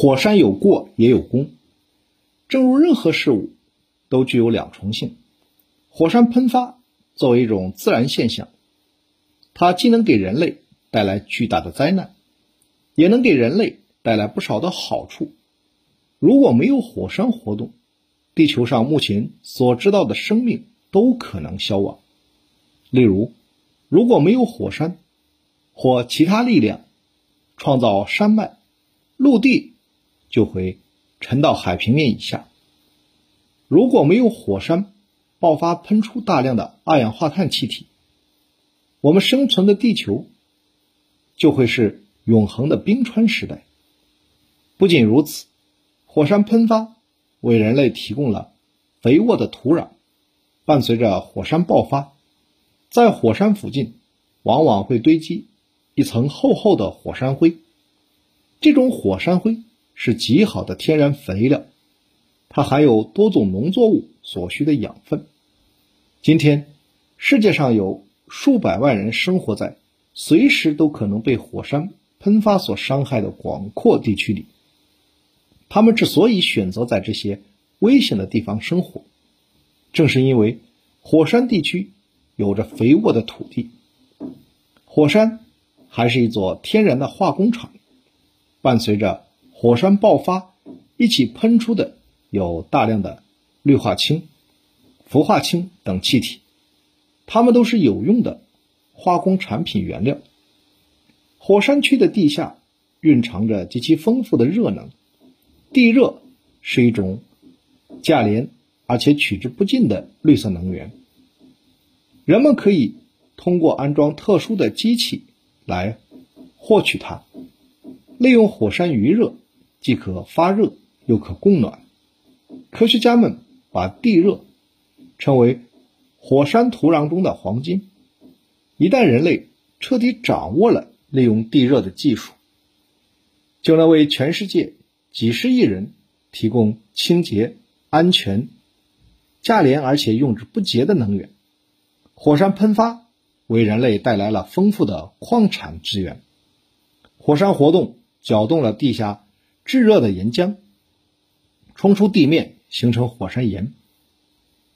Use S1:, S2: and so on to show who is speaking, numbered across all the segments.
S1: 火山有过也有功，正如任何事物都具有两重性。火山喷发作为一种自然现象，它既能给人类带来巨大的灾难，也能给人类带来不少的好处。如果没有火山活动，地球上目前所知道的生命都可能消亡。例如，如果没有火山或其他力量创造山脉，陆地就会沉到海平面以下。如果没有火山爆发喷出大量的二氧化碳气体，我们生存的地球就会是永恒的冰川时代。不仅如此，火山喷发。为人类提供了肥沃的土壤。伴随着火山爆发，在火山附近往往会堆积一层厚厚的火山灰。这种火山灰是极好的天然肥料，它含有多种农作物所需的养分。今天，世界上有数百万人生活在随时都可能被火山喷发所伤害的广阔地区里。他们之所以选择在这些危险的地方生活，正是因为火山地区有着肥沃的土地。火山还是一座天然的化工厂，伴随着火山爆发，一起喷出的有大量的氯化氢、氟化氢等气体，它们都是有用的化工产品原料。火山区的地下蕴藏着极其丰富的热能。地热是一种价廉而且取之不尽的绿色能源。人们可以通过安装特殊的机器来获取它。利用火山余热，既可发热又可供暖。科学家们把地热称为火山土壤中的黄金。一旦人类彻底掌握了利用地热的技术，就能为全世界。几十亿人提供清洁、安全、价廉而且用之不竭的能源。火山喷发为人类带来了丰富的矿产资源。火山活动搅动了地下炙热的岩浆，冲出地面形成火山岩。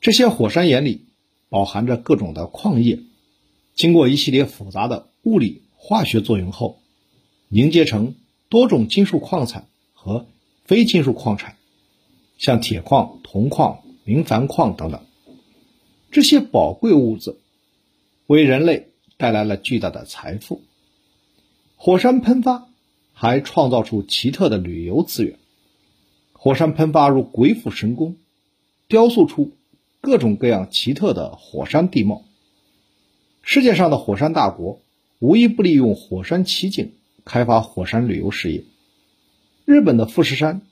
S1: 这些火山岩里饱含着各种的矿液，经过一系列复杂的物理化学作用后，凝结成多种金属矿产和。非金属矿产，像铁矿、铜矿、明矾矿等等，这些宝贵物质为人类带来了巨大的财富。火山喷发还创造出奇特的旅游资源。火山喷发如鬼斧神工，雕塑出各种各样奇特的火山地貌。世界上的火山大国无一不利用火山奇景开发火山旅游事业。日本的富士山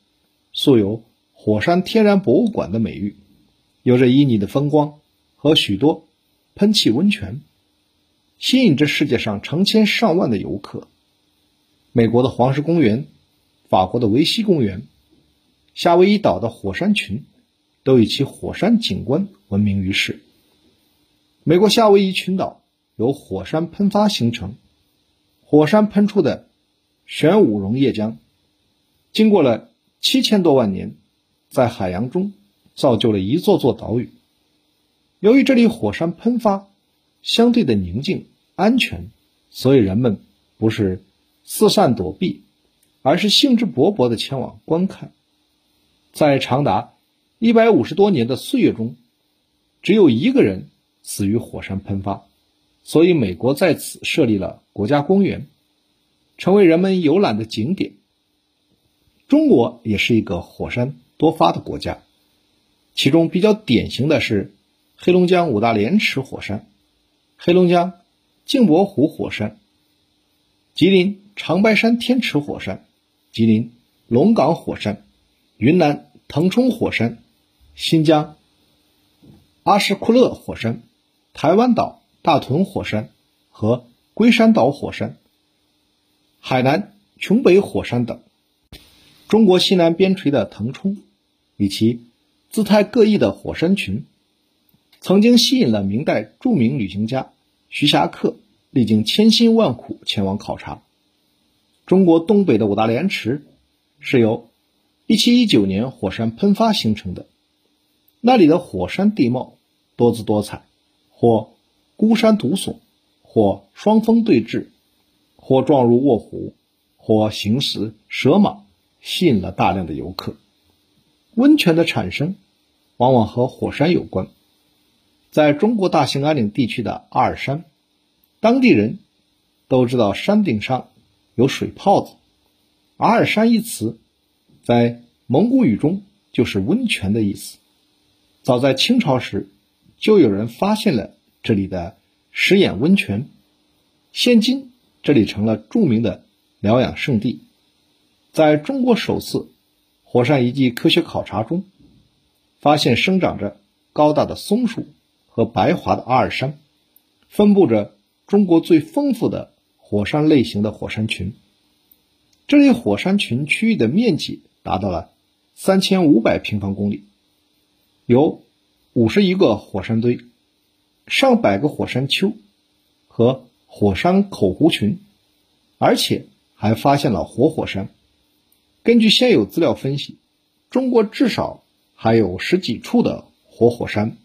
S1: 素有“火山天然博物馆”的美誉，有着旖旎的风光和许多喷气温泉，吸引着世界上成千上万的游客。美国的黄石公园、法国的维希公园、夏威夷岛的火山群，都以其火山景观闻名于世。美国夏威夷群岛由火山喷发形成，火山喷出的玄武溶液浆。经过了七千多万年，在海洋中造就了一座座岛屿。由于这里火山喷发相对的宁静安全，所以人们不是四散躲避，而是兴致勃勃地前往观看。在长达一百五十多年的岁月中，只有一个人死于火山喷发，所以美国在此设立了国家公园，成为人们游览的景点。中国也是一个火山多发的国家，其中比较典型的是黑龙江五大连池火山、黑龙江镜泊湖火山、吉林长白山天池火山、吉林龙岗火山、云南腾冲火山、新疆阿什库勒火山、台湾岛大屯火山和龟山岛火山、海南琼北火山等。中国西南边陲的腾冲，以其姿态各异的火山群，曾经吸引了明代著名旅行家徐霞客历经千辛万苦前往考察。中国东北的五大连池，是由1719年火山喷发形成的。那里的火山地貌多姿多彩，或孤山独耸，或双峰对峙，或状如卧虎，或形似蛇马，吸引了大量的游客。温泉的产生往往和火山有关。在中国大兴安岭地区的阿尔山，当地人都知道山顶上有水泡子。阿尔山一词在蒙古语中就是温泉的意思。早在清朝时，就有人发现了这里的石眼温泉。现今这里成了著名的疗养胜地。在中国首次火山遗迹科学考察中，发现生长着高大的松树。和白桦的阿尔山，分布着中国最丰富的火山类型的火山群。这类火山群区域的面积达到了三千五百平方公里，有五十一个火山堆、上百个火山丘和火山口湖群，而且还发现了活火山。根据现有资料分析，中国至少还有十几处的活火山。